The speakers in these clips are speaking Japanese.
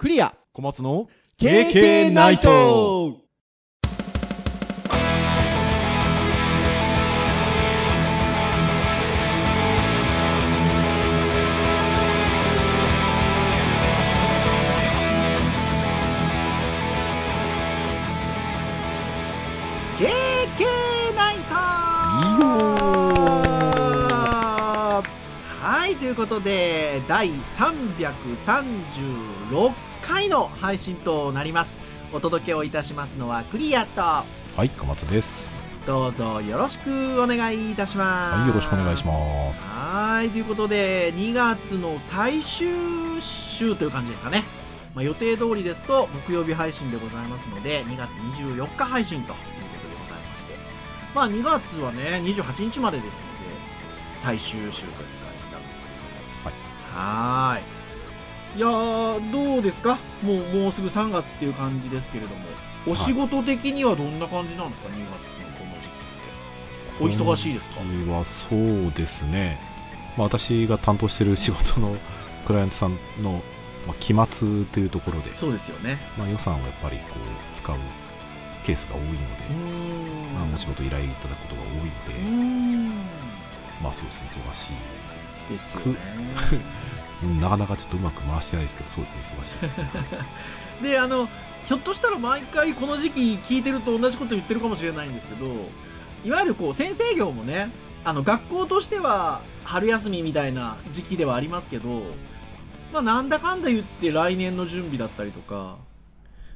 クリア。小松の KK ナイトいということで第336回の配信となります。お届けをいたしますのはクリアと。はい、小松です。どうぞよろしくお願いいたします。はい、よろしくお願いします。はいということで2月の最終週という感じですかね、まあ、予定通りですと木曜日配信でございますので2月24日配信ということでございまして。まあ2月はね28日までですので最終週というはーい。いやーどうですか？もうもうすぐ3月っていう感じですけれども。お仕事的にはどんな感じなんですか？2月のこの時期って。お忙しいですか？はそうですね。まあ、私が担当している仕事のクライアントさんの、まあ、期末というところで、そうですよね。まあ、予算をやっぱりこう使うケースが多いので、まあ、お仕事依頼いただくことが多いので、まあそうですね、忙しい。ですよねうん なかなかちょっとうまく回してないですけど、そうですね、忙しいですね。であのひょっとしたら毎回この時期聞いてると同じこと言ってるかもしれないんですけどいわゆるこう先生業もねあの学校としては春休みみたいな時期ではありますけどまあなんだかんだ言って来年の準備だったりとか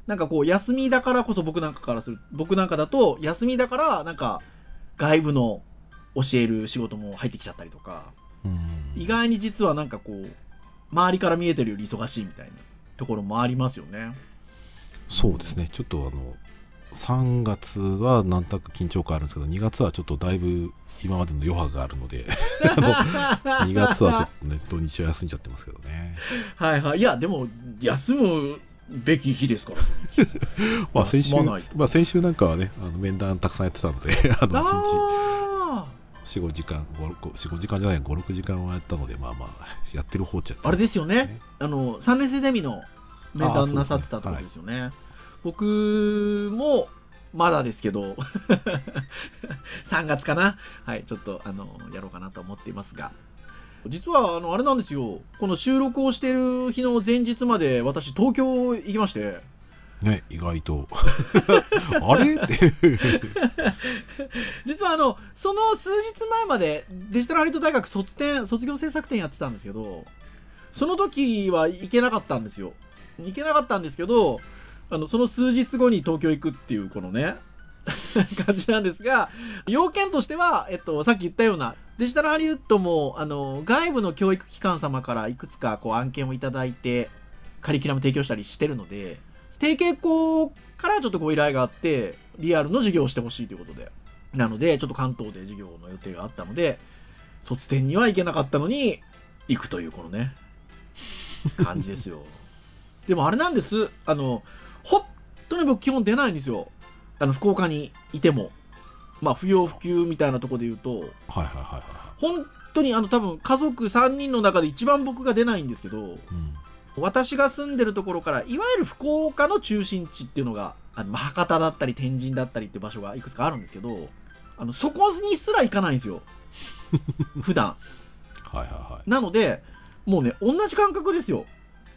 なんかこう休みだからこそ僕なんかからする僕なんかだと休みだからなんか外部の教える仕事も入ってきちゃったりとかうん意外に実はなんかこう周りから見えてるより忙しいみたいなところもありますよね。そうですね、ちょっとあの、3月はなんとなく緊張感あるんですけど、2月はちょっとだいぶ今までの余波があるので、あの2月はちょっとね、土日は休んじゃってますけどね。はいはい。いや、でも、休むべき日ですから。まあ先週、休まあ先週なんかはね、あの面談たくさんやってたので、あの1あ日4、5時間、5、6 4、5時間じゃない、5、6時間はやったので、まあまあ、やってる方っちゃってるああれですよね。あの、3年生ゼミの面談なさってたところですよね。僕も、まだですけど、3月かな。はい、ちょっと、あの、やろうかなと思っていますが。実は、あの、あれなんですよ。この収録をしてる日の前日まで、私、東京行きまして、ね、意外と。あれ？って。実はあのその数日前までデジタルハリウッド大学卒展卒業制作展やってたんですけどその時は行けなかったんですよ行けなかったんですけどあのその数日後に東京行くっていうこのね 感じなんですが要件としては、えっと、さっき言ったようなデジタルハリウッドもあの外部の教育機関様からいくつかこう案件をいただいてカリキュラム提供したりしてるので提携校からちょっとご依頼があってリアルの授業をしてほしいということで。なのでちょっと関東で授業の予定があったので卒展には行けなかったのに行くというこのね感じですよ。でもあれなんです。あの本当に僕基本出ないんですよ。あの福岡にいても。まあ不要不急みたいなところで言うと。はいはいはいは本当にあの多分家族3人の中で一番僕が出ないんですけどい。うん私が住んでるところからいわゆる福岡の中心地っていうのがあのまあ博多だったり天神だったりっていう場所がいくつかあるんですけどあのそこにすら行かないんですよ。普段。はいはいはい。なのでもうね同じ感覚ですよ。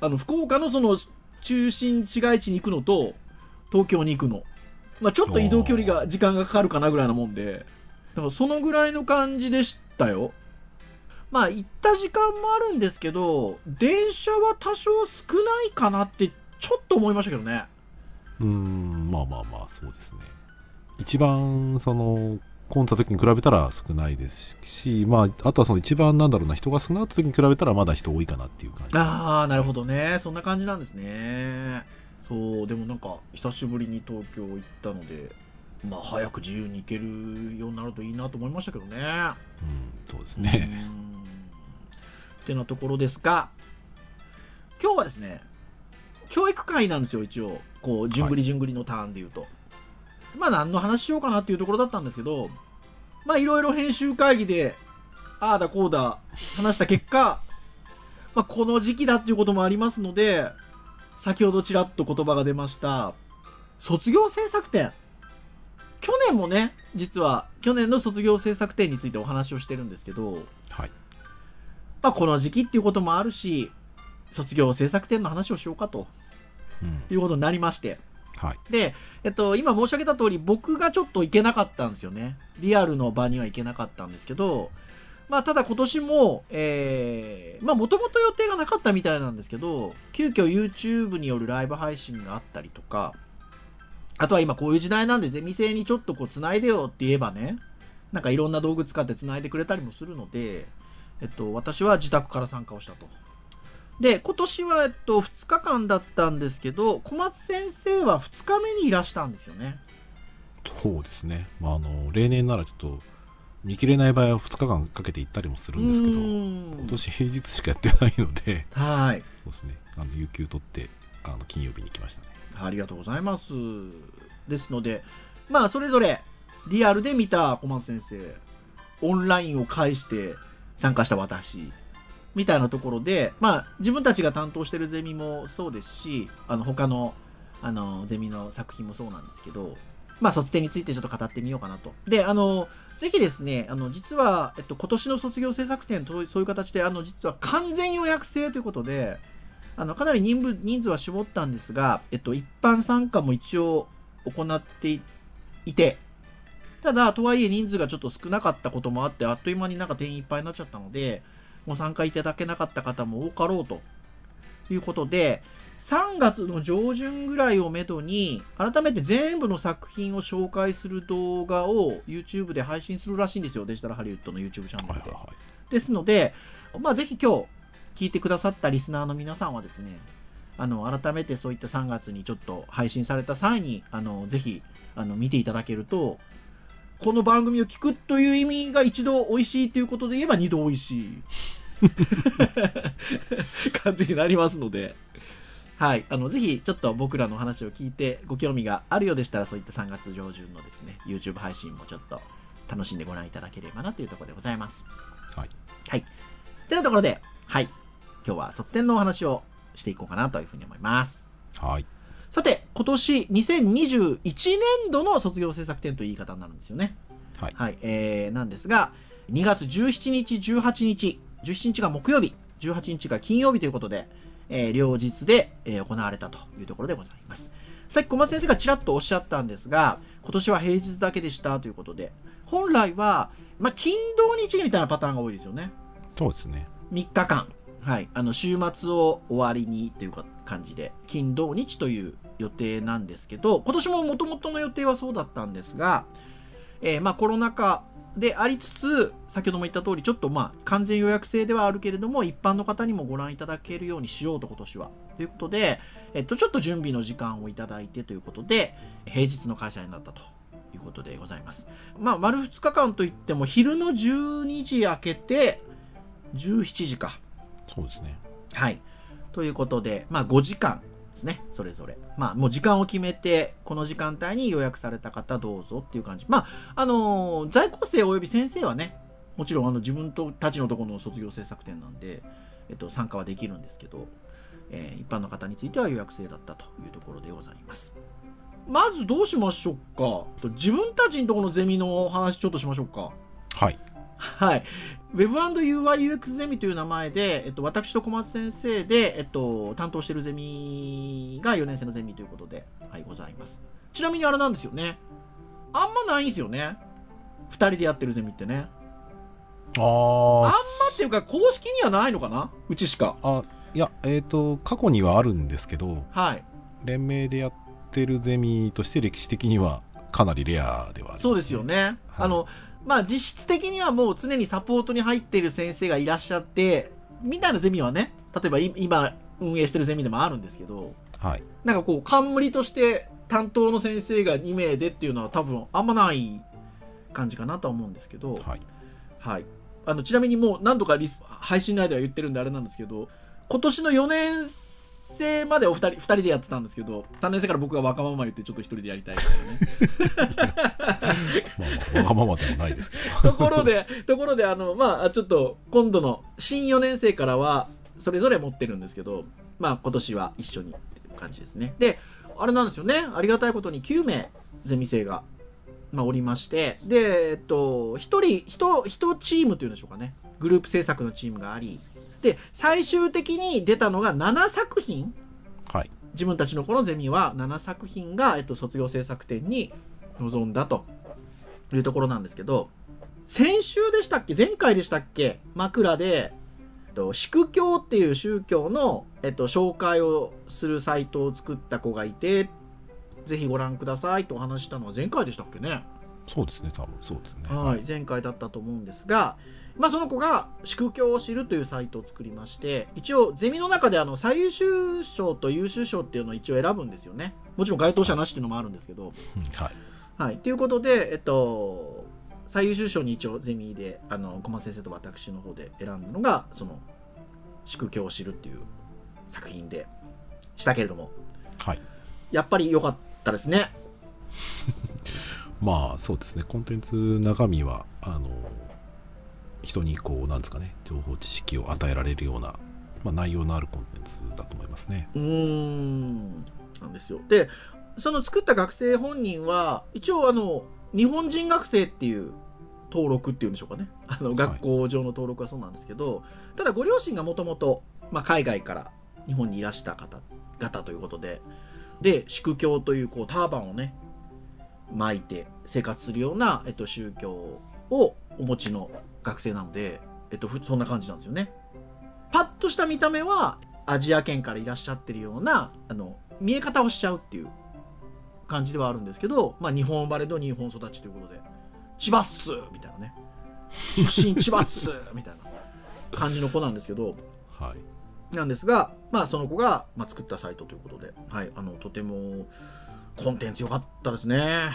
あの福岡のその中心市街地に行くのと東京に行くの。まあちょっと移動距離が時間がかかるかなぐらいなもんで。だからそのぐらいの感じでしたよまあ行った時間もあるんですけど電車は多少少ないかなってちょっと思いましたけどねうーん、まあまあまあ、そうですね。一番、その、混んだ時に比べたら少ないですし、まあ、あとはその一番なんだろうな、人が少なかった時に比べたらまだ人多いかなっていう感じ。ああなるほどねそんな感じなんですねそうでもなんか久しぶりに東京行ったのでまあ早く自由に行けるようになるといいなと思いましたけどねうん、そうですうね。てなところですが今日はですね教育会なんですよ一応。こうじゅんぐりじゅんぐりのターンで言うと、まあ何の話しようかなっていうところだったんですけどまあいろいろ編集会議でああだこうだ話した結果、まあ、この時期だっていうこともありますので先ほどちらっと言葉が出ました卒業制作展。去年もね実は去年の卒業制作展についてお話をしてるんですけど、はい。まあ、この時期っていうこともあるし卒業制作展の話をしようかとうん。いうことになりましてはい。で、えっと、今申し上げた通り僕がちょっと行けなかったんですよねリアルの場には行けなかったんですけどまあただ今年もえー、まあもともと予定がなかったみたいなんですけど急遽 YouTube によるライブ配信があったりとかあとは今こういう時代なんでゼミ生にちょっとこう繋いでよって言えばねなんかいろんな道具使って繋いでくれたりもするのでえっと私は自宅から参加をしたとで今年は、えっと、2日間だったんですけど小松先生は2日目にいらしたんですよねそうですね。まあ、あの、例年ならちょっと、見切れない場合は2日間かけて行ったりもするんですけど、今ん年平日しかやってないので、はいそうですね。あの、有給取って、あの、金曜日に来ましたね。ありがとうございますですのでまあそれぞれリアルで見た小松先生オンラインを介して参加した私みたいなところでまあ自分たちが担当してるゼミもそうですしあの他のあのゼミの作品もそうなんですけどまあ卒展についてちょっと語ってみようかなと。であのぜひですねあの実は、えっと、今年の卒業制作展とそういう形であの実は完全予約制ということであのかなり人数人数は絞ったんですが、えっと、一般参加も一応行っていて、ただ、とはいえ人数がちょっと少なかったこともあって、あっという間になんか定員いっぱいになっちゃったので、ご参加いただけなかった方も多かろうと。いうことで、3月の上旬ぐらいをめどに、改めて全部の作品を紹介する動画を YouTube で配信するらしいんですよ、デジタルハリウッドの YouTube チャンネルで。ですので、まあ、ぜひ今日聞いてくださったリスナーの皆さんはですね、あの改めてそういった3月にちょっと配信された際に、あのぜひあの見ていただけると、この番組を聞くという意味が一度美味しいということで言えば二度美味しい感じになりますので、はい、あのぜひちょっと僕らの話を聞いてご興味があるようでしたら、そういった3月上旬のですね、YouTube 配信もちょっと楽しんでご覧いただければなというところでございます。はい。はい。てなところで、はい。今日は卒展のお話をしていこうかなというふうに思います。はい。さて、今年2021年度の卒業制作展という言い方になるんですよね。はいはい。えー、なんですが、2月17日、18日、17日が木曜日、18日が金曜日ということで、えー両日で、えー行われたというところでございます。さっき小松先生がちらっとおっしゃったんですが、今年は平日だけでしたということで、本来は、まあ、金土日みたいなパターンが多いですよね。そうですね。3日間、はい、あの週末を終わりにというか感じで金土日という予定なんですけど今年ももともとの予定はそうだったんですが、えーまあ、コロナ禍でありつつ先ほども言った通りちょっとまあ完全予約制ではあるけれども一般の方にもご覧いただけるようにしようと今年はということで、えっと、ちょっと準備の時間をいただいてということで平日の開催になったということでございます。まあ、丸2日間といっても昼の12時明けて17時か。そうですね。はい。ということで、まあ5時間ですね、それぞれ。まあもう時間を決めて、この時間帯に予約された方どうぞっていう感じ。まあ、あのー在校生および先生はね、もちろんあの自分とたちのところの卒業制作展なんで、えっと、参加はできるんですけど、えー一般の方については予約制だったというところでございます。まずどうしましょうか？と自分たちのところのゼミの話ちょっとしましょうか？はい。はい。Web&UIUX ゼミという名前で、えっと、私と小松先生で、えっと、担当しているゼミが4年生のゼミということで、はい、ございます。ちなみにあれなんですよね。あんまないんですよね。2人でやってるゼミってね。ああんまあっていうか、公式にはないのかな？うちしか。あ、いや、えっ、と、過去にはあるんですけど、はい。連名でやってるゼミとして歴史的にはかなりレアではある。そうですよね。はいあの、まあ、実質的にはもう常にサポートに入っている先生がいらっしゃって、みたいなゼミはね、例えばい今運営してるゼミでもあるんですけど、はい。なんかこう、冠として担当の先生が2名でっていうのは多分あんまない感じかなとは思うんですけど、はい。はい。あの、ちなみにもう何度かリス配信内では言ってるんであれなんですけど、今年の4年生までお二人、二人でやってたんですけど、3年生から僕がわがまま言ってちょっと一人でやりたいみたいなね。まあまあ、わがままではないですけど。ところで、ところで、あの、まあ、ちょっと、今度の新4年生からは、それぞれ持ってるんですけど、まあ、今年は一緒に感じですね。で、あれなんですよね。ありがたいことに9名ゼミ生が、まあ、おりまして、で、えっと、1人、1、一チームというんでしょうかね。グループ制作のチームがあり、で、最終的に出たのが7作品。はい。自分たちのこのゼミは7作品が、えっと、卒業制作展に臨んだと。いうところなんですけど先週でしたっけ？前回でしたっけ？枕で、えっと、祝教っていう宗教の、えっと、紹介をするサイトを作った子がいてぜひご覧くださいとお話ししたのは前回でしたっけね？そうですね、多分そうですね。はい、前回だったと思うんですが、まあ、その子が「祝教を知る」というサイトを作りまして一応ゼミの中であの最優秀賞と優秀賞っていうのを一応選ぶんですよね。もちろん該当者なしっていうのもあるんですけど。うんはい。はい。ということでえっと最優秀賞に一応ゼミであの小松先生と私の方で選んだのがその「祝教を知る」っていう作品でしたけれども。はい。やっぱり良かったですね。まあそうですね、コンテンツ中身は、あの、人にこう、なんですかね、情報知識を与えられるような、まあ、内容のあるコンテンツだと思いますね。うーん。なんですよ。でその作った学生本人は一応あの日本人学生っていう登録っていうんでしょうかね。あの学校上の登録はそうなんですけど、ただご両親がもともと海外から日本にいらした方方ということでで祝教というこうターバンをね巻いて生活するような、えっと、宗教をお持ちの学生なので、えっと、ふそんな感じなんですよね。パッとした見た目はアジア圏からいらっしゃってるようなあの見え方をしちゃうっていう感じではあるんですけど、まあ、日本生まれの日本育ちということで千葉っすみたいなね出身千葉っすみたいな感じの子なんですけどはい。なんですが、まあ、その子が、まあ、作ったサイトということで、はい、あのとてもコンテンツ良かったですね。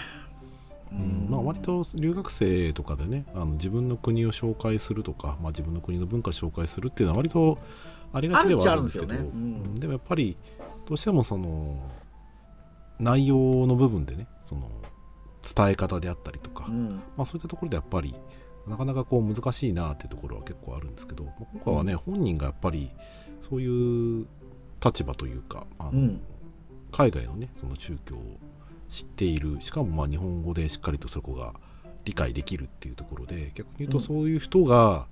うん。まあ、割と留学生とかでねあの自分の国を紹介するとか、まあ、自分の国の文化を紹介するっていうのは割とありがちではあるんですけどうん。うん。でもやっぱりどうしてもその内容の部分でねその伝え方であったりとか、うん。まあ、そういったところでやっぱりなかなかこう難しいなっていうところは結構あるんですけどまあ今回はね、本人がやっぱりそういう立場というかあの、うん。海外のねその宗教を知っている。しかもまあ日本語でしっかりとそこが理解できるっていうところで逆に言うとうん。そういう人が、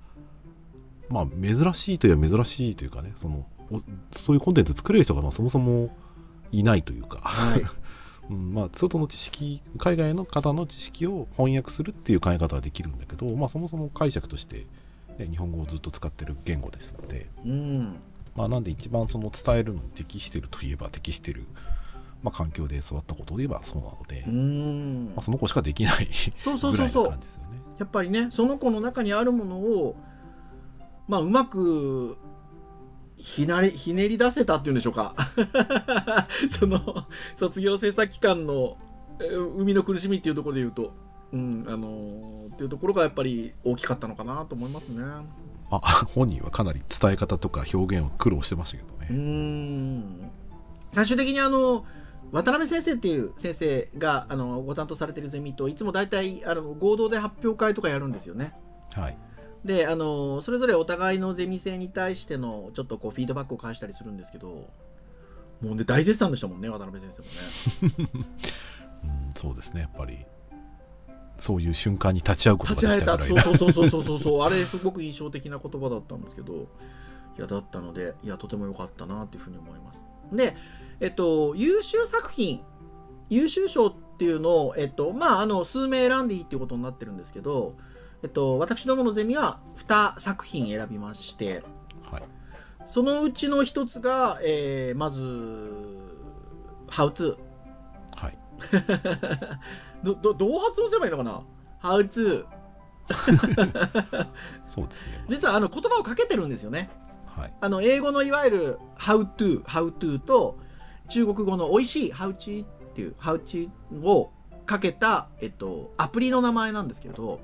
まあ珍しいといえば珍しいというかねそのおそういうコンテンツ作れる人がまあそもそもいないというか、はい。うんまあ、外の知識海外の方の知識を翻訳するっていう考え方はできるんだけど、まあ、そもそも解釈として、ね、日本語をずっと使ってる言語ですので、うん。まあ、なんで一番その伝えるのに適してるといえば適してる、まあ、環境で育ったことで言えばそうなので、うん。まあ、その子しかできないそうそうそうそう。ね。やっぱりねその子の中にあるものをまあうまくひなりひねり出せたっていうんでしょうか。その卒業制作期間のえー生みの苦しみっていうところで言うと。うんあのーっていうところがやっぱり大きかったのかなと思いますね。まあ、本人はかなり伝え方とか表現を苦労してましたけどうね。ん。最終的にあの渡辺先生っていう先生があのご担当されてるゼミといつも大体あの合同で発表会とかやるんですよねはい。であのそれぞれお互いのゼミ生に対してのちょっとこうフィードバックを返したりするんですけどもうね大絶賛でしたもんね渡辺先生もね うん、そうですね、やっぱり。そういう瞬間に立ち会うこと立ち会えたができたぐらいな。そうそうそうそうそうそう あれすごく印象的な言葉だったんですけどいやだったのでいやとても良かったなというふうに思いますでえっと優秀作品優秀賞っていうのを、えっとまあ、あの数名選んでいいっていうことになってるんですけど、えっと、私どものゼミは2作品選びましてはい。そのうちの一つが、えーまず、How to。はい。ど、ど、どう発音すればいいのかな ?How to。そうですね。実はあの言葉をかけてるんですよね。はい。あの英語のいわゆる How to、How to と中国語の美味しい How to っていう How to をかけた、えっと、アプリの名前なんですけれど、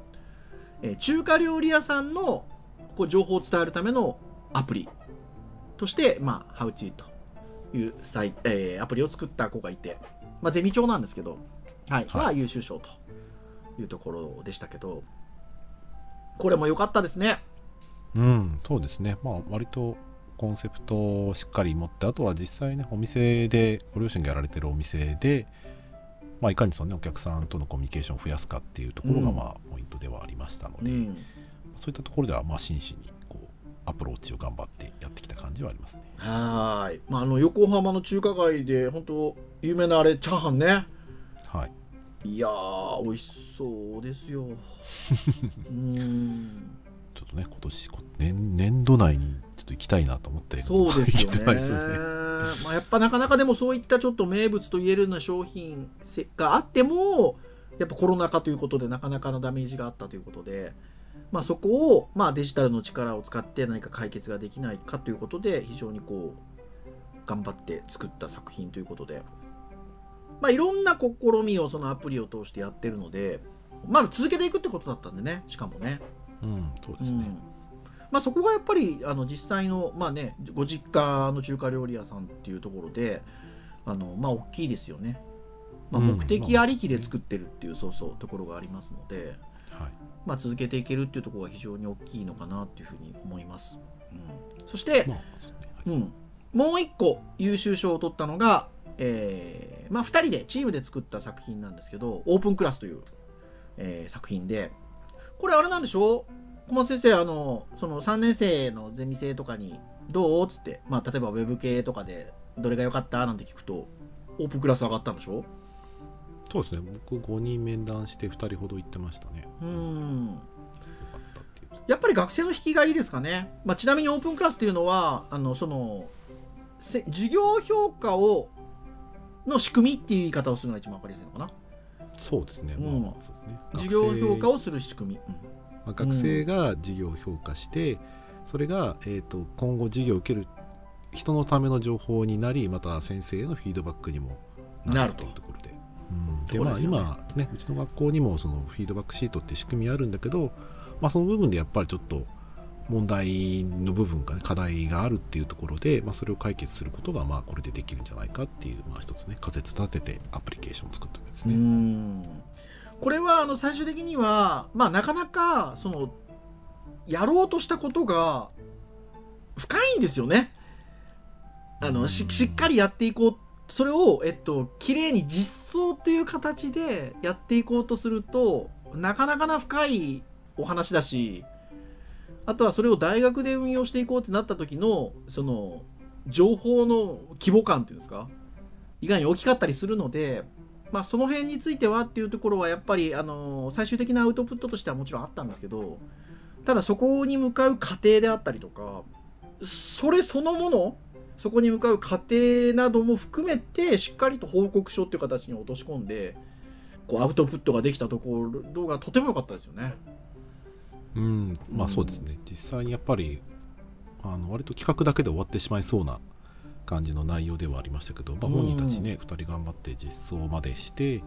えー中華料理屋さんのこう情報を伝えるためのアプリとして、まあ、How to というサイ、えーアプリを作った子がいて、まあ、ゼミ長なんですけど、はい、はいは優秀賞というところでしたけど、これも良かったですね。うん、そうですね。まあ、割とコンセプトをしっかり持ってあとは実際ねお店でご両親がやられてるお店で、まあ、いかにその、ね、お客さんとのコミュニケーションを増やすかっていうところが、うん。まあ、ポイントではありましたので、うん。そういったところではまあ真摯にこうアプローチを頑張ってやってきた感じはありますね。はーい、まあ、あの横浜の中華街で本当有名なあれチャーハンね。はい、いやー美味しそうですよ。うん。ちょっとね今年こ年年度内にちょっと行きたいなと思ってそうですよね。すよね。まあ、やっぱなかなかでもそういったちょっと名物と言えるような商品があってもやっぱコロナ禍ということでなかなかのダメージがあったということで、まあ、そこを、まあ、デジタルの力を使って何か解決ができないかということで非常にこう頑張って作った作品ということで、まあ、いろんな試みをそのアプリを通してやってるのでまだ続けていくってことだったんでねしかもね。うんそうですね、うんまあ、そこがやっぱりあの実際の、まあね、ご実家の中華料理屋さんっていうところであの、まあ、大きいですよね、まあ、うん目的ありきで作ってるっていう、そうそうところがありますので、はい。まあ、続けていけるっていうところが非常に大きいのかなっていうふうに思います、うん、そして、まあそうね。うん、もう一個優秀賞を取ったのが、えーまあ、2人でチームで作った作品なんですけど「オープンクラス」という、えー作品でこれあれなんでしょ？う小松先生あのその3年生のゼミ生とかに「どう?」っつって、まあ、例えばウェブ系とかで「どれが良かった?」なんて聞くとオープンクラス上がったんでしょ？そうですね。僕5人面談して2人ほど行ってましたね。うん。やっぱり学生の引きがいいですかね、まあ、ちなみにオープンクラスっていうのはあのそのせ授業評価をの仕組みっていう言い方をするのが一番分かりやすいのかな？そうですね、うんまあまあそうですね。授業評価を、をする仕組み、うんまあ、学生が授業を評価して、それが、えー、と今後授業を受ける人のための情報になりまた先生へのフィードバックにもなると。と。いうところで。うん、でまあ今ねうちの学校にもそのフィードバックシートって仕組みあるんだけど、まあ、その部分でやっぱりちょっと問題の部分が、ね、課題があるっていうところで、まあ、それを解決することがまあこれでできるんじゃないかっていう、まあ、一つね仮説立ててアプリケーションを作ったわけですうね。んこれはあの最終的には、まあ、なかなかそのやろうとしたことが深いんですよね。あのししっかりやっていこうそれを、えっと綺麗に実装っていう形でやっていこうとするとなかなかな深いお話だしあとはそれを大学で運用していこうってなった時のその情報の規模感っていうんですか意外に大きかったりするので、まあ、その辺についてはっていうところはやっぱりあの最終的なアウトプットとしてはもちろんあったんですけどただそこに向かう過程であったりとかそれそのものそこに向かう過程なども含めてしっかりと報告書っていう形に落とし込んでこうアウトプットができたところがとても良かったですよね。うん、まあそうですね、実際にやっぱりあの割と企画だけで終わってしまいそうな感じの内容ではありましたけど、まあ、うん本人たちね、2人頑張って実装までして、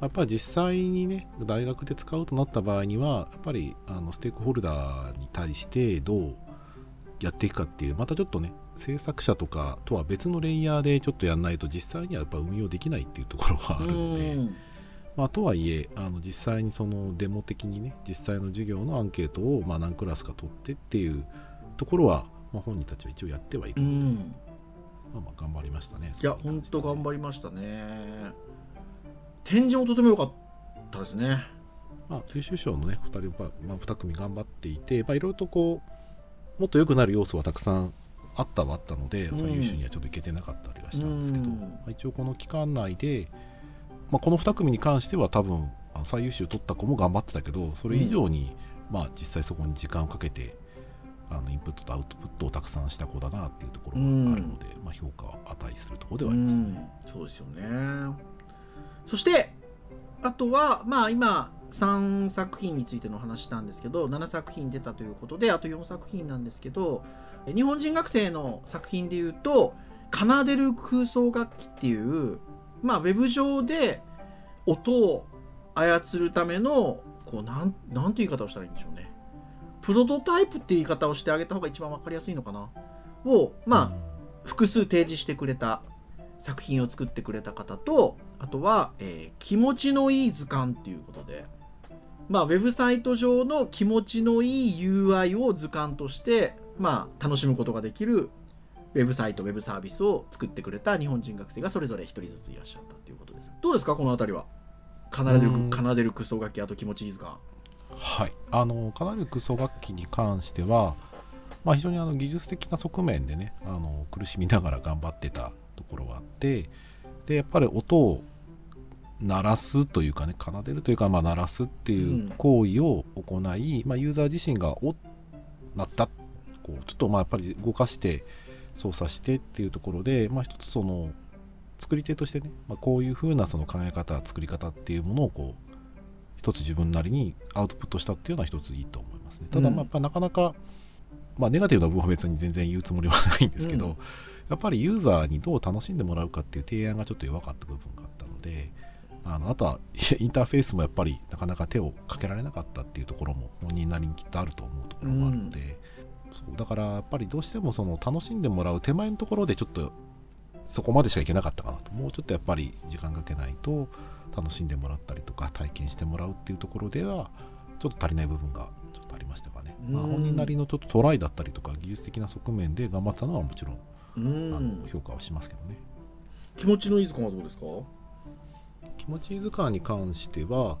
やっぱり実際にね、大学で使うとなった場合には、やっぱりあのステークホルダーに対してどうやっていくかっていう、またちょっとね、制作者とかとは別のレイヤーでちょっとやんないと、実際にはやっぱ運用できないっていうところはあるので。うんまあ、とはいえあの実際にそのデモ的にね実際の授業のアンケートをまあ何クラスか取ってっていうところは、まあ、本人たちは一応やってはいるうので、んまあ、まあ頑張りましたねいや本当頑張りましたね。展示もとても良かったですね。まあ、優秀賞のね2人は、まあ、2組頑張っていて、まあ、いろいろとこうもっと良くなる要素はたくさんあったはあったので、うん。最優秀にはちょっといけてなかったりはしたんですけど、うん。まあ、一応この期間内で、まあ、この2組に関しては多分最優秀取った子も頑張ってたけどそれ以上に、まあ、実際そこに時間をかけてあのインプットとアウトプットをたくさんした子だなっていうところがあるので、まあ、評価は値するところではありますね。うん。そうですよね。そしてあとはまあ今3作品についての話したんですけど7作品出たということであと4作品なんですけどえ日本人学生の作品でいうと奏でる空想楽器っていうまあウェブ上で音を操るためのこうなんなんていう言い方をしたらいいんでしょうねプロトタイプっていう言い方をしてあげた方が一番分かりやすいのかな？をまあ、複数提示してくれた作品を作ってくれた方とあとは、えー気持ちのいい図鑑っていうことでまあウェブサイト上の気持ちのいい UI を図鑑としてまあ楽しむことができるウェブサイトウェブサービスを作ってくれた日本人学生がそれぞれ1人ずついらっしゃったということです。どうですか？この辺りは。奏でるうん。奏でるクソ楽器あと気持ちいい図鑑はい、あのカナリクソ楽器に関しては、まあ、非常にあの技術的な側面でねあの苦しみながら頑張ってたところがあってでやっぱり音を鳴らすというかね奏でるというか、まあ、鳴らすっていう行為を行い、まあ、ユーザー自身がお鳴ったこうちょっとまあやっぱり動かして操作してっていうところで、まあ、一つその作り手としてね、まあ、こういう風なその考え方作り方っていうものをこう一つ自分なりにアウトプットしたっていうのは一ついいと思いますね。ただうん。まあやっぱなかなか、まあ、ネガティブな部分は別に全然言うつもりはないんですけど、うん。やっぱりユーザーにどう楽しんでもらうかっていう提案がちょっと弱かった部分があったのであのあとは インターフェースもやっぱりなかなか手をかけられなかったっていうところも本人なりにきっとあると思うところもあるので、そうだからやっぱりどうしてもその楽しんでもらう手前のところでちょっとそこまでしかいけなかったかなと。もうちょっとやっぱり時間かけないと楽しんでもらったりとか体験してもらうっていうところではちょっと足りない部分がちょっとありましたかね、まあ、うん本人なりのちょっとトライだったりとか技術的な側面で頑張ったのはもちろんうあんの評価はしますけどね。気持ちのいい図鑑はどうですか？気持ちいい図鑑に関しては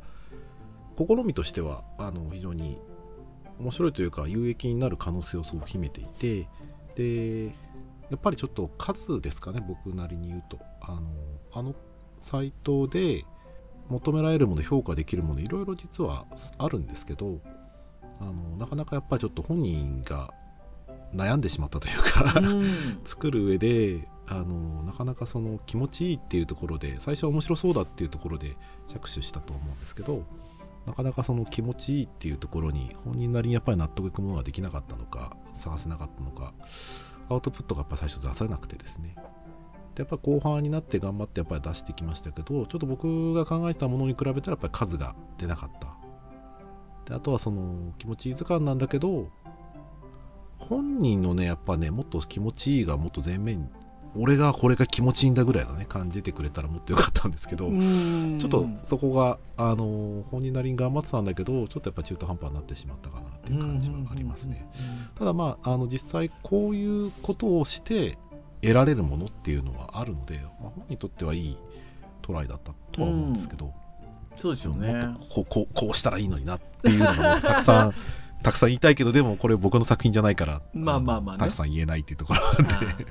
試みとしてはあの非常に面白いというか有益になる可能性をすごく秘めていてでやっぱりちょっと数ですかね僕なりに言うと。あのあのサイトで求められるもの評価できるものいろいろ実はあるんですけどあのなかなかやっぱりちょっと本人が悩んでしまったというか、うん。作る上であのなかなかその気持ちいいっていうところで最初は面白そうだっていうところで着手したと思うんですけどなかなかその気持ちいいっていうところに本人なりにやっぱり納得いくものができなかったのか探せなかったのかアウトプットがやっぱ最初出されなくてですね。でやっぱ後半になって頑張ってやっぱり出してきましたけどちょっと僕が考えたものに比べたらやっぱり数が出なかった。であとはその気持ちいい図鑑なんだけど本人のねやっぱねもっと気持ちいいがもっと前面に俺がこれが気持ちいいんだぐらいのね感じ出てくれたらもっとよかったんですけど、うん。ちょっとそこが、あの本人なりに頑張ってたんだけどちょっとやっぱ中途半端になってしまったかなっていう感じはありますね。ただまああの実際こういうことをして得られるものっていうのはあるので、まあ、本人にとってはいいトライだったとは思うんですけど、そうですよもねこうこうこうしたらいいのになっていうのがもうたくさん たくさん言いたいけどでもこれ僕の作品じゃないからまあまあまあね。たくさん言えないっていうところなんで。は い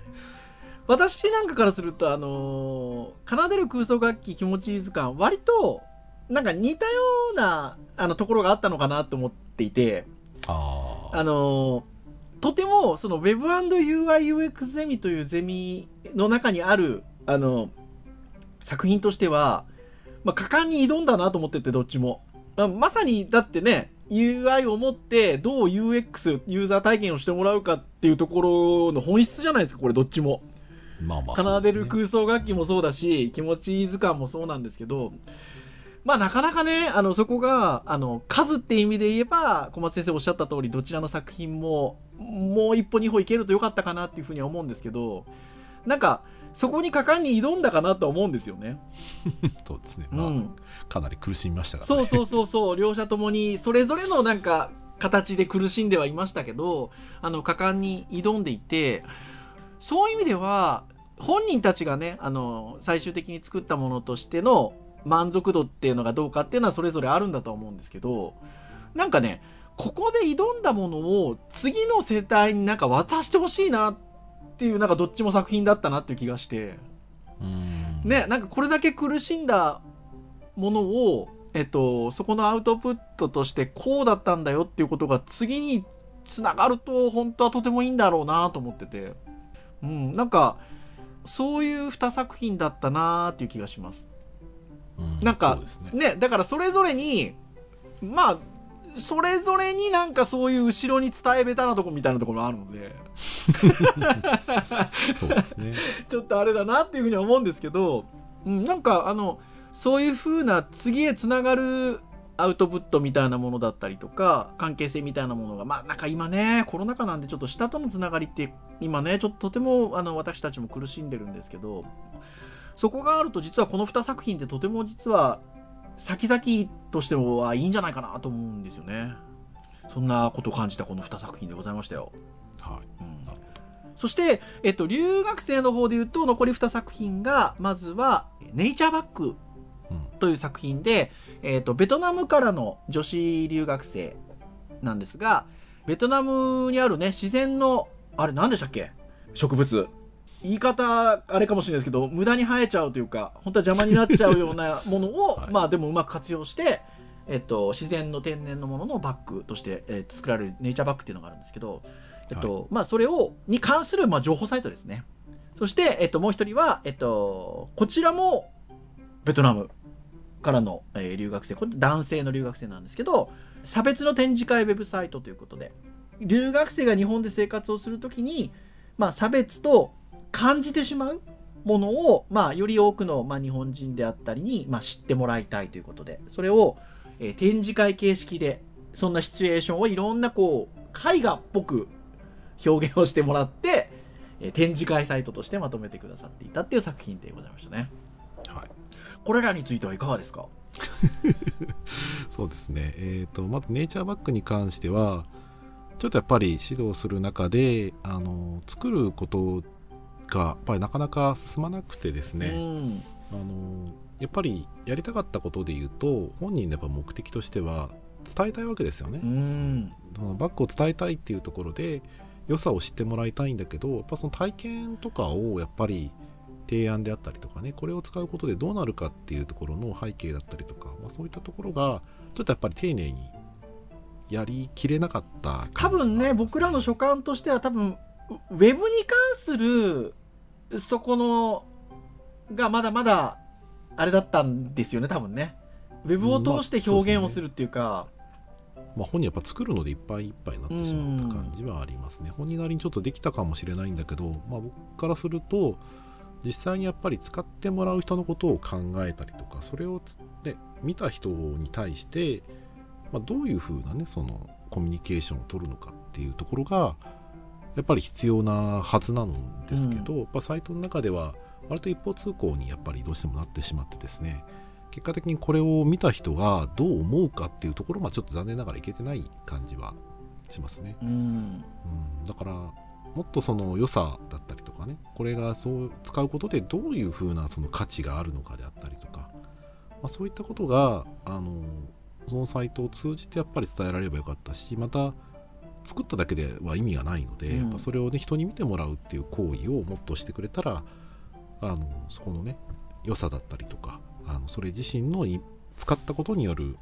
私なんかからするとあのー奏でる空想楽器気持ちいい図鑑割となんか似たようなあのところがあったのかなと思っていてああのーとてもその Web&UIUX ゼミというゼミの中にあるあの作品としては、まあ、果敢に挑んだなと思っててどっちも、まあまさにだってね UI を持ってどう UX ユーザー体験をしてもらうかっていうところの本質じゃないですかこれどっちも。まあまあ奏でる空想楽器もそうだし気持ちいい図鑑もそうなんですけどまあなかなかねあのそこがあの数って意味で言えば小松先生おっしゃった通りどちらの作品ももう一歩二歩いけるとよかったかなっていうふうには思うんですけどなんかそこに果敢に挑んだかなとは思うんですよね。そうですね、まあうん、かなり苦しみましたからね。そうそうそうそう。両者ともにそれぞれのなんか形で苦しんではいましたけどあの果敢に挑んでいてそういう意味では本人たちがねあの最終的に作ったものとしての満足度っていうのがどうかっていうのはそれぞれあるんだとは思うんですけどなんかねここで挑んだものを次の世代になんか渡してほしいなっていうなんかどっちも作品だったなっていう気がして。うんね、なんかこれだけ苦しんだものを、えっと、そこのアウトプットとしてこうだったんだよっていうことが次につながると本当はとてもいいんだろうなと思ってて、うん、なんかそういう2作品だったなっていう気がします。うん。なんかね。ね、だからそれぞれにまあそれぞれになんかそういう後ろに伝えべたなとこみたいなところもあるので。そうですね。ちょっとあれだなっていうふうには思うんですけど、うん、なんかあのそういうふうな次へつながるアウトプットみたいなものだったりとか関係性みたいなものがまあなんか今ねコロナ禍なんでちょっと下とのつながりって今ねちょっととてもあの私たちも苦しんでるんですけどそこがあると実はこの2作品ってとても実は先々としてはいいんじゃないかなと思うんですよね。そんなことを感じたこの2作品でございましたよ。はい。うん。そして、えっと、留学生の方で言うと残り2作品がまずは「ネイチャーバックうん」という作品で、えっと、ベトナムからの女子留学生なんですがベトナムにあるね自然のあれ何でしたっけ？植物言い方あれかもしれないですけど無駄に生えちゃうというか本当は邪魔になっちゃうようなものを、はい。まあでもうまく活用して、えっと、自然の天然のもののバッグとして、えっと、作られるネイチャーバッグっていうのがあるんですけど、えっとまあ、それをに関する、まあ、情報サイトですね。そして、えっと、もう一人は、えっと、こちらもベトナムからの、えー留学生。これ男性の留学生なんですけど差別の展示会ウェブサイトということで留学生が日本で生活をするときに、まあ、差別と感じてしまうものを、まあ、より多くの、まあ、日本人であったりに、まあ、知ってもらいたいということでそれを、えー展示会形式でそんなシチュエーションをいろんなこう絵画っぽく表現をしてもらって、えー展示会サイトとしてまとめてくださっていたっていう作品でございましたね。はい、これらについてはいかがですか？そうですね、えー、とまずネイチャーバッグに関してはちょっとやっぱり指導する中であの作ることがやっぱりなかなか進まなくてですね、うん。あのやっぱりやりたかったことで言うと本人のやっぱ目的としては伝えたいわけですよね。う、ん。そのバッグを伝えたいっていうところで良さを知ってもらいたいんだけどやっぱその体験とかをやっぱり提案であったりとかねこれを使うことでどうなるかっていうところの背景だったりとか、まあ、そういったところがちょっとやっぱり丁寧にやりきれなかった多分ね僕らの所感としては多分ウェブに関するそこのがまだまだあれだったんですよね多分ねウェブを通して表現をするっていうか、まあ、本人やっぱ作るのでいっぱいいっぱいになってしまった感じはありますね。本人なりにちょっとできたかもしれないんだけど、まあ、僕からすると実際にやっぱり使ってもらう人のことを考えたりとかそれをつで見た人に対して、まあ、どういうふうなねそのコミュニケーションを取るのかっていうところがやっぱり必要なはずなんですけど、やっぱサイトの中では割と一方通行にやっぱりどうしてもなってしまってですね結果的にこれを見た人がどう思うかっていうところまでちょっと残念ながらいけてない感じはしますね、うん。うん、だからもっとその良さだったりとかねこれがそう使うことでどういうふうなその価値があるのかであったりとか、まあ、そういったことがあのそのサイトを通じてやっぱり伝えられればよかったしまた作っただけでは意味がないので、うん。やっぱそれをね人に見てもらうっていう行為をもっとしてくれたらあのそこのね良さだったりとかあのそれ自身のい使ったことによる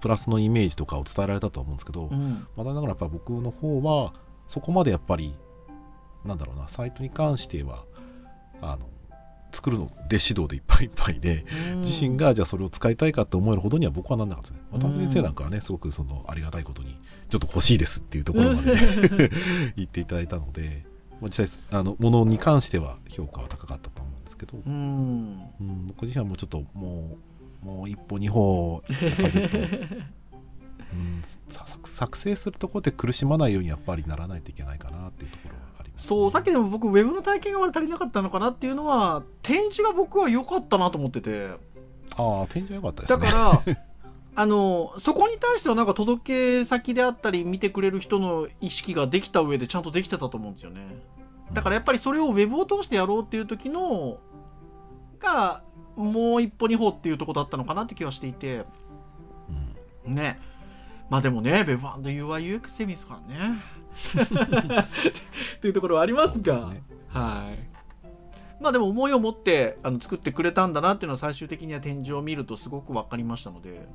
プラスのイメージとかを伝えられたと思うんですけど、うん。まだながらやっぱ僕の方はそこまでやっぱりなんだろうなサイトに関してはあの作るので指導でいっぱいいっぱいで、自身がじゃあそれを使いたいかって思えるほどには僕はなんなかったですね。渡辺先生なんかはねすごくそのありがたいことにちょっと欲しいですっていうところまで 言っていただいたので、まあ実際あのものに関しては評価は高かったと思うんですけど、うん。うん、僕自身はもうちょっともうもう一歩二歩やっぱりちょっと、うん、さ作作成するところで苦しまないようにやっぱりならないといけないかなっていうところはそうさっきでも僕ウェブの体験がまだ足りなかったのかなっていうのは展示が僕は良かったなと思ってて。ああ展示は良かったですだねから あのそこに対してはなんか届け先であったり見てくれる人の意識ができた上でちゃんとできてたと思うんですよね。だからやっぱりそれをウェブを通してやろうっていう時のがもう一歩二歩っていうところだったのかなって気はしていて。うん。ね。まあでもね Web&UIUX セミですからね っていうところはありますがねはい。まあでも思いを持ってあの作ってくれたんだなっていうのは最終的には展示を見るとすごく分かりましたので、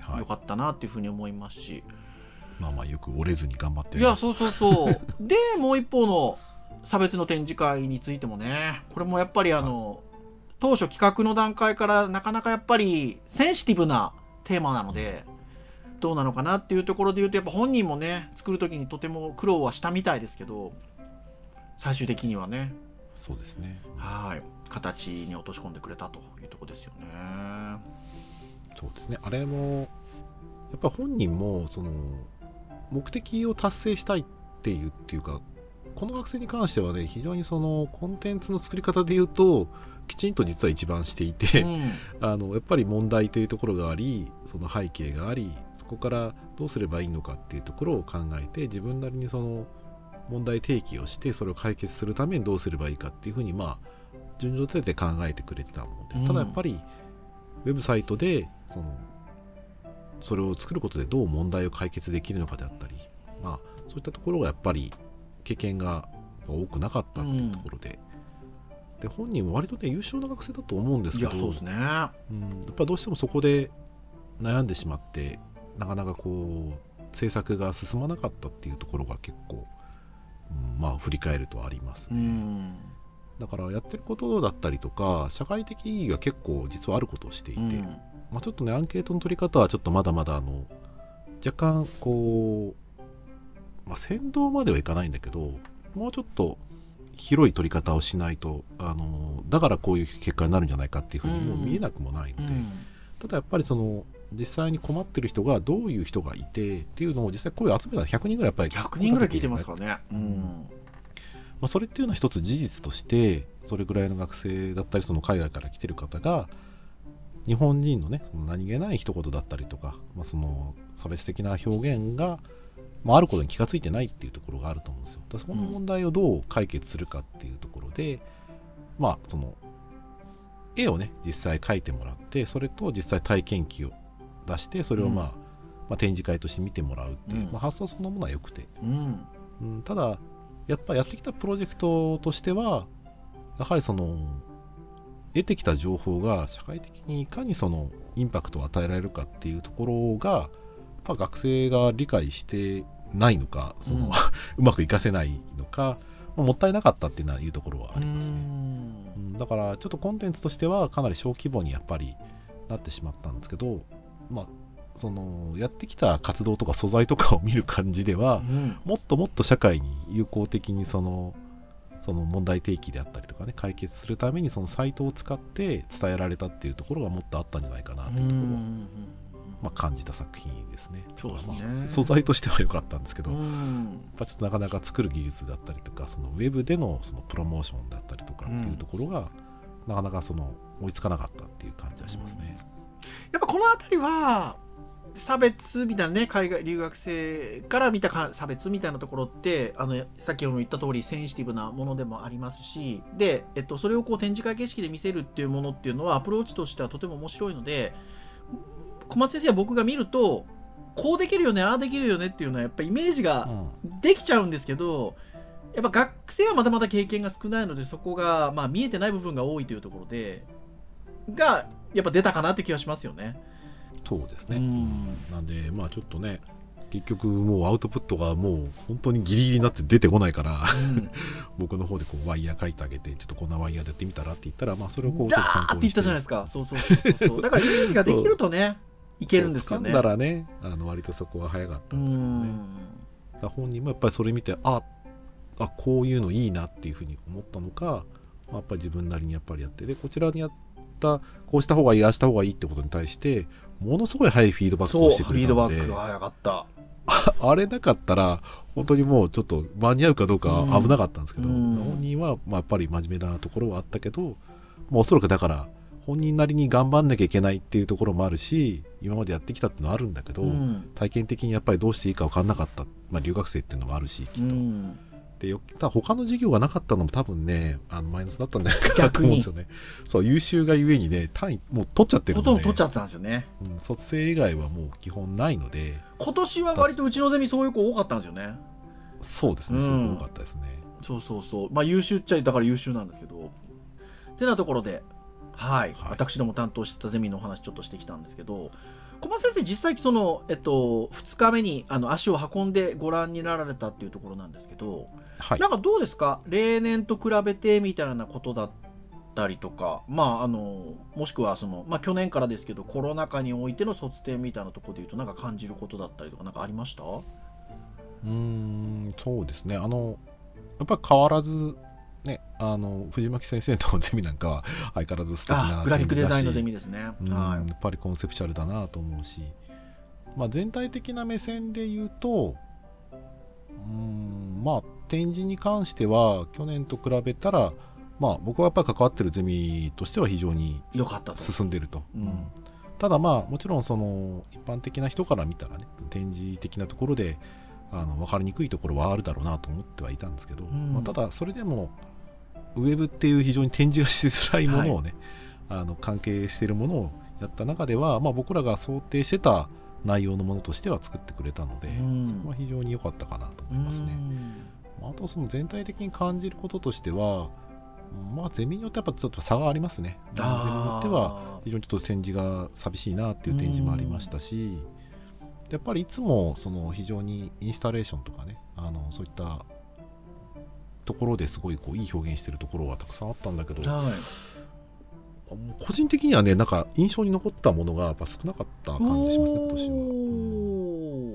はい。よかったなっていうふうに思いますし。まあまあよく折れずに頑張っていやそうそうそう。でもう一方の差別の展示会についてもね。これもやっぱりあの当初企画の段階からなかなかやっぱりセンシティブなテーマなのでどうなのかなっていうところで言うとやっぱ本人もね作る時にとても苦労はしたみたいですけど最終的にはね。そうですね。はい。形に落とし込んでくれたというところですよね。そうですね。あれもやっぱ本人もその目的を達成したいっていうっていうかこの学生に関してはね非常にそのコンテンツの作り方で言うときちんと実は一番していて、うん。あのやっぱり問題というところがありその背景がありそこからどうすればいいのかっていうところを考えて自分なりにその問題提起をしてそれを解決するためにどうすればいいかっていうふうにまあ順序立てて考えてくれてたもので、ただやっぱりウェブサイトでそのそれを作ることでどう問題を解決できるのかであったり、まあ、そういったところがやっぱり経験が多くなかったっていうところで、うん、で本人も割とね優秀な学生だと思うんですけどそうですね、うん、やっぱどうしてもそこで悩んでしまってなかなかこう政策が進まなかったっていうところが結構、うん、まあ振り返るとありますね。うん。だからやってることだったりとか社会的意義が結構実はあることをしていて、うん、まあ、ちょっとねアンケートの取り方はちょっとまだまだあの若干こう、まあ、先導まではいかないんだけどもうちょっと広い取り方をしないとあのだからこういう結果になるんじゃないかっていうふうにも見えなくもないので、うん、ただやっぱりその実際に困ってる人がどういう人がいてっていうのを実際声を集めたら100人ぐらいやっぱり100人ぐらい聞いてますからね、うん。まあ、それっていうのは一つ事実としてそれぐらいの学生だったりその海外から来てる方が日本人のねその何気ない一言だったりとか、まあ、その差別的な表現が、まあ、あることに気が付いてないっていうところがあると思うんですよ。だその問題をどう解決するかっていうところで、うん、まあその絵をね実際描いてもらってそれと実際体験記を出してそれをまあ、うん、まあ、展示会として見てもらうっていう、うん、まあ、発想そのものは良くて、うん。ただやっぱやってきたプロジェクトとしてはやはりその得てきた情報が社会的にいかにそのインパクトを与えられるかっていうところがやっぱ学生が理解してないのかその、うん、うまくいかせないのかもったいなかったっていうのはいうところはありますね、うん、だからちょっとコンテンツとしてはかなり小規模にやっぱりなってしまったんですけどまあそのやってきた活動とか素材とかを見る感じでは、うん、もっともっと社会に有効的にそのその問題提起であったりとかね解決するためにそのサイトを使って伝えられたっていうところがもっとあったんじゃないかなというところを、まあ、感じた作品ですね。そうですね、まあ、素材としては良かったんですけど、やっぱちょっとなかなか作る技術だったりとかそのウェブでのそのプロモーションだったりとかっていうところが、なかなかその追いつかなかったっていう感じはしますね。やっぱこの辺りは差別みたいなね海外留学生から見た差別みたいなところってあの先ほど言った通りセンシティブなものでもありますしで、えっと、それをこう展示会形式で見せるっていうものっていうのはアプローチとしてはとても面白いので小松先生は僕が見るとこうできるよねああできるよねっていうのはやっぱイメージができちゃうんですけど、やっぱ学生はまだまだ経験が少ないのでそこが、まあ、見えてない部分が多いというところでがやっぱ出たかなって気がしますよね。そうですね、うん、なんでまあちょっとね結局もうアウトプットがもう本当にギリギリになって出てこないから、うん、僕の方でこうワイヤー書いてあげてちょっとこんなワイヤーでやってみたらって言ったらまあそれをこう参考にして。って言ったじゃないですか。そうそうそうそうだからイメージができるとね いけるんですよね。だらねあの割とそこは早かったんですけどね。だ本人もやっぱりそれ見てああこういうのいいなっていうふうに思ったのか、まあ、やっぱり自分なりにやっぱりやってでこちらにやったこうした方がいいああした方がいいってことに対してものすごい早いフィードバックをしてくれたのでフィードバックが早かった。あれなかったら本当にもうちょっと間に合うかどうか危なかったんですけど、うん、本人はまあやっぱり真面目なところはあったけど、まあ、おそらくだから本人なりに頑張んなきゃいけないっていうところもあるし今までやってきたっていうのはあるんだけど、うん、体験的にやっぱりどうしていいか分かんなかった、まあ、留学生っていうのもあるしきっと、うん、でよた他の授業がなかったのも多分ねあのマイナスだったんじゃないかなと思うんですよね。そう優秀がゆえにね単位もう取っちゃってるので。ほとんど取っちゃったんですよね、うん、卒生以外はもう基本ないので。今年は割とうちのゼミそういう子多かったんですよね。そうですね、すごく多かったですね。そうそうそう。まあ優秀っちゃだから優秀なんですけど。てなところではい、はい、私ども担当してたゼミのお話ちょっとしてきたんですけど小松先生実際その、えっと、2日目にあの足を運んでご覧になられたっていうところなんですけど、はい、なんかどうですか？例年と比べてみたいなことだったりとか。まああのもしくはその、まあ、去年からですけどコロナ禍においての卒展みたいなところでいうとなんか感じることだったりとか何かありました？うんそうですね。あのやっぱり変わらずね、あの藤巻先生のゼミなんかは相変わらず素敵なグラフィックデザインのゼミですね、うん、やっぱりコンセプチュアルだなと思うし、まあ、全体的な目線で言うとうんまあ展示に関しては去年と比べたらまあ僕はやっぱり関わってるゼミとしては非常に進んでると。うん、ただまあもちろんその一般的な人から見たらね展示的なところであの分かりにくいところはあるだろうなと思ってはいたんですけど、ん。まあ、ただそれでもウェブっていう非常に展示がしづらいものをね、あの関係しているものをやった中では、まあ、僕らが想定してた内容のものとしては作ってくれたので、うんそこは非常に良かったかなと思いますね。まああとその全体的に感じることとしては、まあ、ゼミによってやっぱちょっと差がありますね。ゼミによっては非常にちょっと展示が寂しいなっていう展示もありましたし、やっぱりいつもその非常にインスタレーションとかねあのそういったところですごいこういい表現してるところはたくさんあったんだけど、はい個人的にはねなんか印象に残ったものがやっぱ少なかった感じしますね今年は、う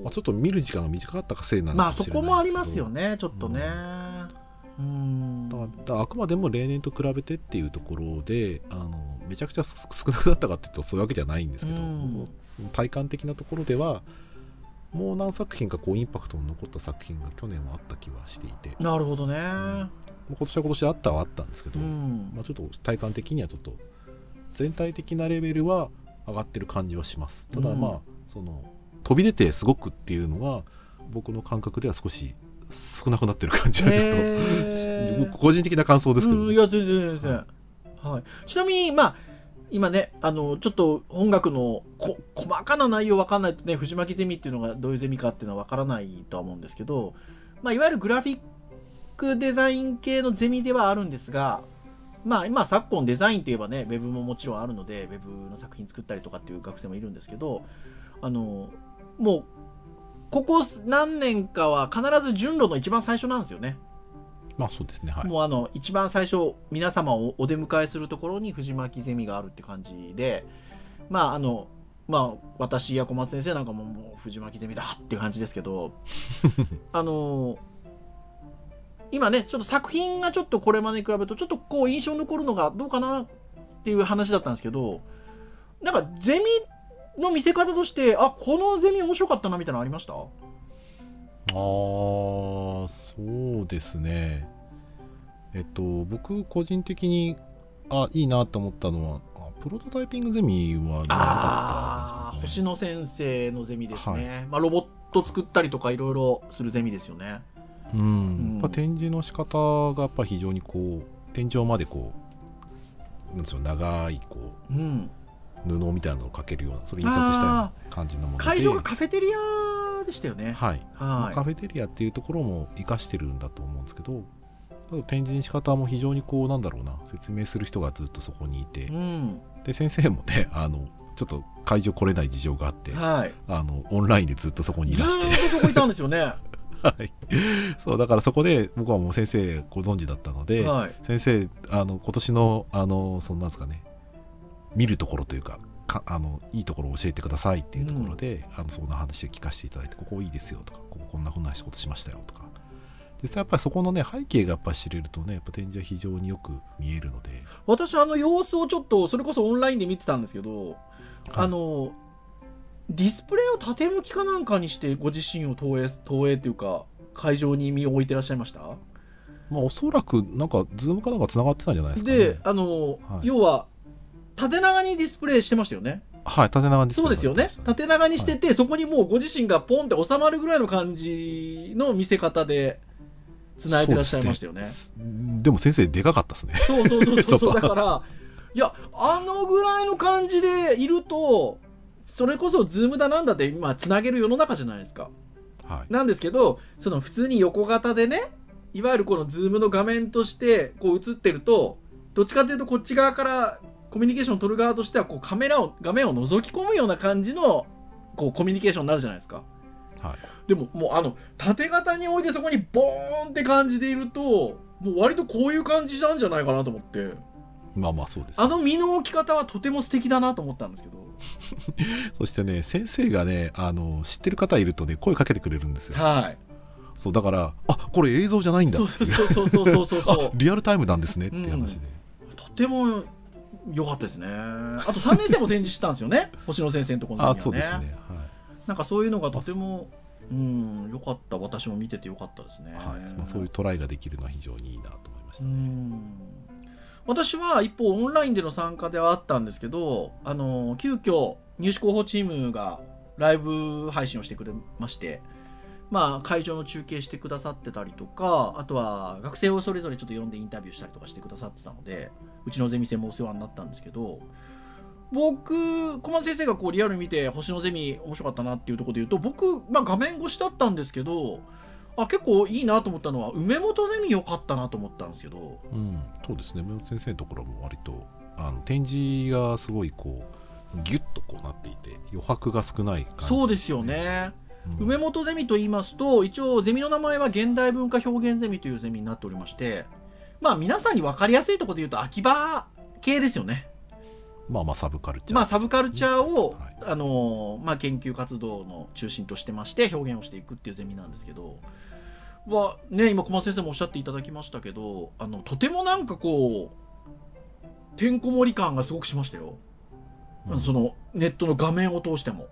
んまあ、ちょっと見る時間が短かったかせいなのまあそかもしれないこもありますよねちょっとね。うん。だからあくまでも例年と比べてっていうところであのめちゃくちゃ少少なくなったかっていうとそういうわけじゃないんですけど、うん。体感的なところではもう何作品かこうインパクトの残った作品が去年はあった気はしていて、まなるほどね。あ今年は今年であったはあったんですけど、うん。まあ、ちょっと体感的にはちょっと全体的なレベルは上がってる感じはします。ただうん。まあ、その飛び出てすごくっていうのが僕の感覚では少し少なくなってる感じはちょっと、個人的な感想ですけど、うん、いや全然全然、はい、ちなみにまあ今ねあのちょっと音楽のこ細かな内容わかんないとね藤巻ゼミっていうのがどういうゼミかっていうのはわからないとは思うんですけど、まあ、いわゆるグラフィックデザイン系のゼミではあるんですがまあ今昨今デザインといえばねウェブももちろんあるのでウェブの作品作ったりとかっていう学生もいるんですけどあのもうここ何年かは必ず順路の一番最初なんですよね。まあそうですねはいもうあの一番最初皆様をお出迎えするところに藤巻ゼミがあるって感じでまああのまあ私や小松先生なんかももう藤巻ゼミだっていう感じですけど あの今ねちょっと作品がちょっとこれまでに比べるとちょっとこう印象に残るのがどうかなっていう話だったんですけどなんかゼミの見せ方としてあこのゼミ面白かったなみたいなのありました？ああそうですね。えっと僕個人的にあいいなと思ったのはあプロトタイピングゼミは良かったね。星野先生のゼミですね、はい。まあ、ロボット作ったりとかいろいろするゼミですよねうん、うんやっぱ展示の仕方がやっぱ非常にこう天井までこうなんですよ長いこうん。う布みたいなのをかけるようなそれ印刷した感じのもので。会場がカフェテリアでしたよね。はい。はい。カフェテリアっていうところも活かしてるんだと思うんですけど展示の仕方も非常にこうなんだろうな説明する人がずっとそこにいて、うん。で先生もね あのちょっと会場来れない事情があってはい。あのオンラインでずっとそこにいらして。っとそこいたんですよねはい。そうだからそこで僕はもう先生ご存知だったので、はい。先生あの今年のあのそんなんですかね見るところというかかあのいいところを教えてくださいっていうところで、あのそんな話を聞かせていただいてここいいですよとかこここんなふうな仕事しましたよとか。実際やっぱりそこのね背景がやっぱり知れるとねやっぱ展示は非常によく見えるので。私あの様子をちょっとそれこそオンラインで見てたんですけど、あのディスプレイを縦向きかなんかにしてご自身を投影投影っていうか会場に身を置いてらっしゃいました？まあ、おそらくなんかズームかなんかつながってたんじゃないですかね。であの、はい。要は縦長にディスプレイしてましたよね？はい縦長にそうですよね。縦長にしてて、そこにもうご自身がポンって収まるぐらいの感じの見せ方で繋いでらっしゃいましたよね。ね。でも先生でかかったですね。そうそうそうそう だからいやあのぐらいの感じでいるとそれこそズームだなんだって今つなげる世の中じゃないですか。はい。なんですけどその普通に横型でねいわゆるこのズームの画面としてこう映ってるとどっちかというとこっち側からコミュニケーションを取る側としてはこうカメラを画面を覗き込むような感じのこうコミュニケーションになるじゃないですか。はい。でももうあの縦型に置いてそこにボーンって感じでいるともう割とこういう感じなんじゃないかなと思って。まあまあそうです。あの身の置き方はとても素敵だなと思ったんですけど そしてね先生がねあの知ってる方いるとね声かけてくれるんですよ。はい。そうだからあこれ映像じゃないんだ。そうそうそうそうそうそうそう あリアルタイムなんですね。って話で、とても良かったですね。あと3年生も展示してたんですよね。星野先生のところにはね。あそうですね。はい。なんかそういうのがとてもうん良かった。私も見てて良かったですね、はい。まあ、そういうトライができるのは非常にいいなと思いました、うん私は一方オンラインでの参加ではあったんですけどあの急遽入試候補チームがライブ配信をしてくれましてまあ、会場の中継してくださってたりとかあとは学生をそれぞれちょっと呼んでインタビューしたりとかしてくださってたのでうちのゼミ生もお世話になったんですけど僕小松先生がこうリアルに見て星のゼミ面白かったなっていうところで言うと僕、まあ、画面越しだったんですけどあ結構いいなと思ったのは梅本ゼミ良かったなと思ったんですけど、うん、そうですね。梅本先生のところも割とあの展示がすごいこうギュッとこうなっていて余白が少ない感じ、そうですよね、うん。梅本ゼミと言いますと一応ゼミの名前は現代文化表現ゼミというゼミになっておりましてまあ皆さんに分かりやすいところで言うと秋葉系ですよね。まあまあサブカルチャー、まあサブカルチャーを、はい。あのーまあ、研究活動の中心としてまして表現をしていくっていうゼミなんですけどはね今小松先生もおっしゃっていただきましたけどあのとてもなんかこうてんこ盛り感がすごくしましたよ、うん。そのネットの画面を通しても。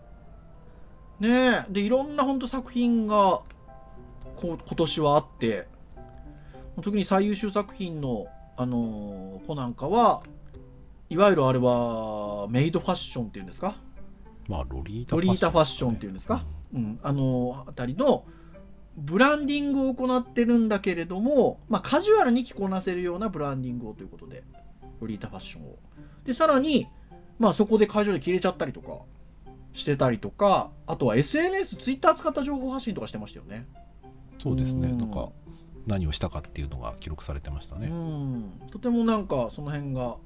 ねえ。でいろんな本当作品がこう今年はあって。特に最優秀作品の、あのー子なんかはいわゆるあれはメイドファッションっていうんですか？まあロリータロリータファッションっていうんですか、うん、あのあたりのブランディングを行ってるんだけれども、まあ、カジュアルに着こなせるようなブランディングをということでロリータファッションを。でさらに、まあ、そこで会場で着れちゃったりとかしてたりとかあとは SNS ツイッター使った情報発信とかしてましたよね。そうですね。うん。なんか何をしたかっていうのが記録されてましたうね、ん。とてもなんかその辺が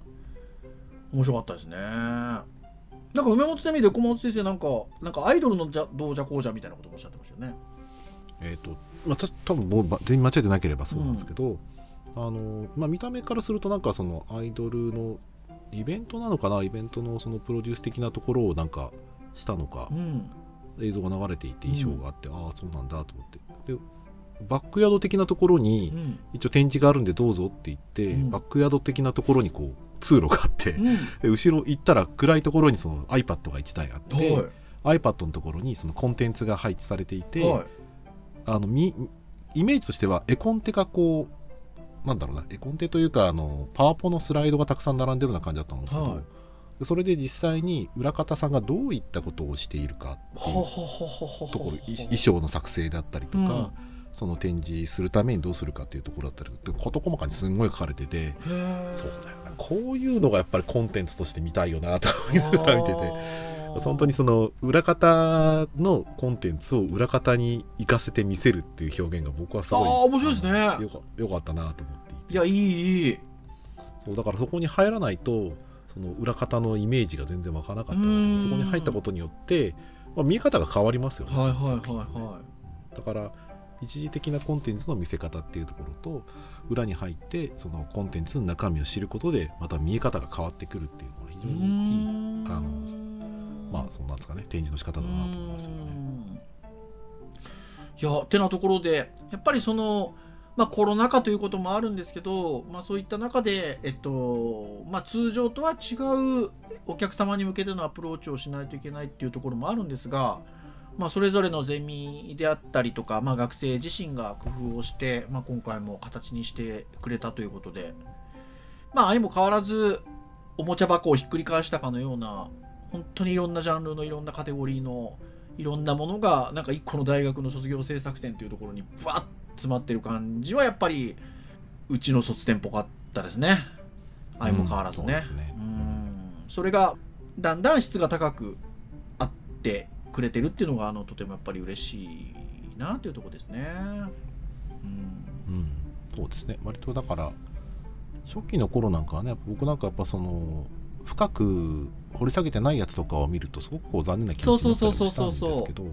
面白かったですね。なんか梅本ゼミで小松先生なんかなんかアイドルのじゃどうじゃこうじゃみたいなこともおっしゃってましたよねえっ、とまあた多分もうば全員間違えてなければそうなんですけど、あのまあ、見た目からするとなんかそのアイドルのイベントなのかな？イベントのそのプロデュース的なところをなんかしたのかうん。映像が流れていて印象があって、ああそうなんだと思って。でバックヤード的なところにうん。一応展示があるんでどうぞって言って、うん。バックヤード的なところにこう通路があって、うん。で後ろ行ったら暗いところにその iPad が1台あって、はい。iPad のところにそのコンテンツが配置されていて、はいあのみイメージとしては絵コンテがこうなんだろうな絵コンテというかあのパワポのスライドがたくさん並んでるような感じだったんですけど、はい。でそれで実際に裏方さんがどういったことをしているかっていうところい衣装の作成だったりとか、うん。その展示するためにどうするかっていうところだったりで事細かにすんごい書かれててそうだよな。こういうのがやっぱりコンテンツとして見たいよなと思いながら見てて本当にその裏方のコンテンツを裏方に活かせて見せるっていう表現が僕はすごいあー面白いですね。よかよかったなと思って。いやいいい。いそうだからそこに入らないとその裏方のイメージが全然わからなかったのでそこに入ったことによって、まあ、見え方が変わりますよね、はいはいはいはだから一時的なコンテンツの見せ方っていうところと裏に入ってそのコンテンツの中身を知ることでまた見え方が変わってくるっていうのは非い常にいいん。あのまあそうなんですかね展示の仕方だなと思いましたよね。いやてなところでやっぱりその、まあ、コロナ禍ということもあるんですけど、まあ、そういった中で、えっとまあ、通常とは違うお客様に向けてのアプローチをしないといけないっていうところもあるんですが、まあ、それぞれのゼミであったりとか、まあ、学生自身が工夫をして、まあ、今回も形にしてくれたということで、まあ、相も変わらずおもちゃ箱をひっくり返したかのような本当にいろんなジャンルのいろんなカテゴリーのいろんなものがなんか一個の大学の卒業制作展というところにブワッ詰まってる感じはやっぱりうちの卒展っぽかったですね。相も変わらずね,、うんね。うん。それがだんだん質が高くあってくれてるっていうのがあのとてもやっぱり嬉しいなというところですね。うん。うん、そうですね。割とだから初期の頃なんかはね僕なんかやっぱその深く掘り下げてないやつとかを見るとすごくこう残念な気持ちになったりもしたんですけど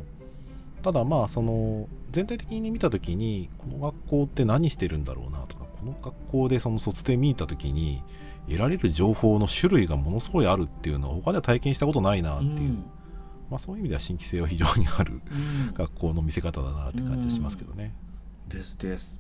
ただまあその全体的に見た時にこの学校って何してるんだろうなとかこの学校でその卒展見た時に得られる情報の種類がものすごいあるっていうのは他では体験したことないなっていう、うんまあ、そういう意味では新規性は非常にあるうん学校の見せ方だなって感じがしますけどね。ですです。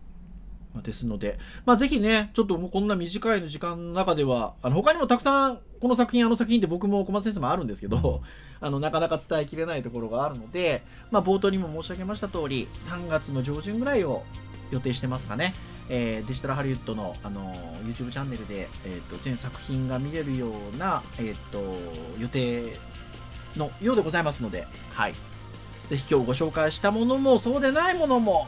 まあ、ですので、まあ、ぜひね、ちょっともうこんな短い時間の中では、あの他にもたくさん、この作品、あの作品って僕も小松先生もあるんですけど、あのなかなか伝えきれないところがあるので、まあ、冒頭にも申し上げました通り、3月の上旬ぐらいを予定してますかね。えーデジタルハリウッドの、あの YouTube チャンネルで、えー、と全作品が見れるような、えー、と予定のようでございますので、はい、ぜひ今日ご紹介したものもそうでないものも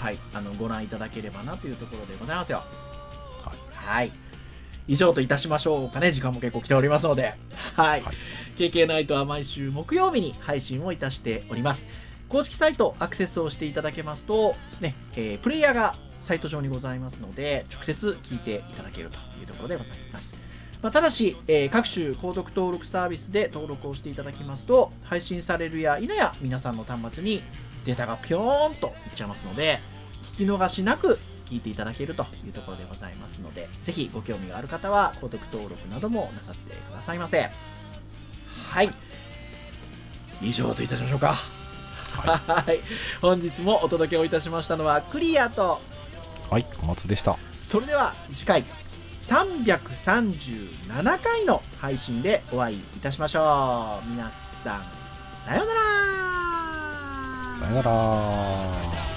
はい。あのご覧いただければなというところでございますよ。はい以上といたしましょうかね。時間も結構来ておりますので。はい、はい。KK ナイトは毎週木曜日に配信をいたしております。公式サイトアクセスをしていただけますとね、えープレイヤーがサイト上にございますので直接聞いていただけるというところでございます。まあ、ただし、えー各種購読登録サービスで登録をしていただきますと配信されるや否や皆さんの端末にデータがピョーンといっちゃいますので聞き逃しなく聞いていただけるというところでございますのでぜひご興味がある方は購読登録などもなさってくださいませ。はい。以上といたしましょうか。はい。本日もお届けをいたしましたのはクリアとはい小松でした。それでは次回337回の配信でお会いいたしましょう。皆さんさようなら。さよなら